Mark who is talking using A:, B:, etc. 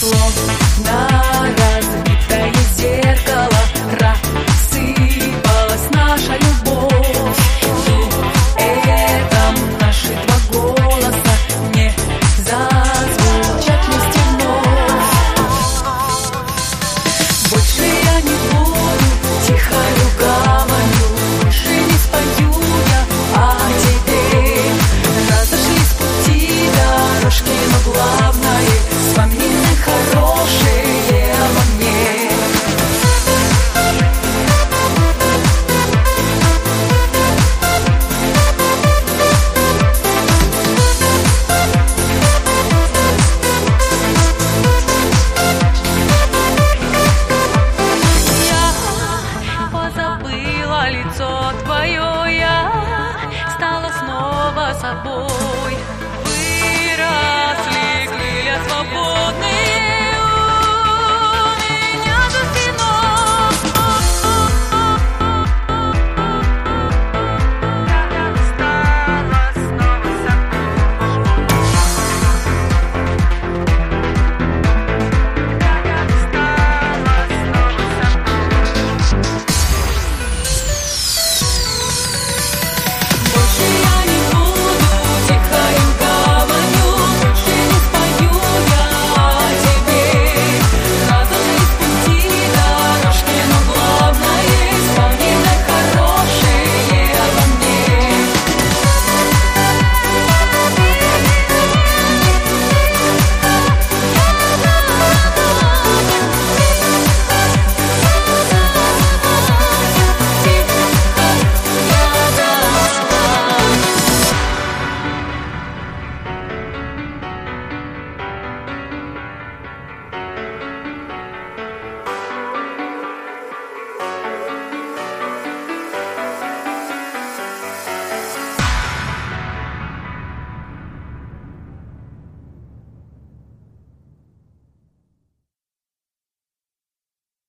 A: словно разбитое зеркало. Рассыпалась наша любовь. И этом наши два голоса не зазвучат вместе вновь. Больше я не буду тихою гаванью. Больше не спою я а о тебе Разошлись пути дорожки на глаз. sabor.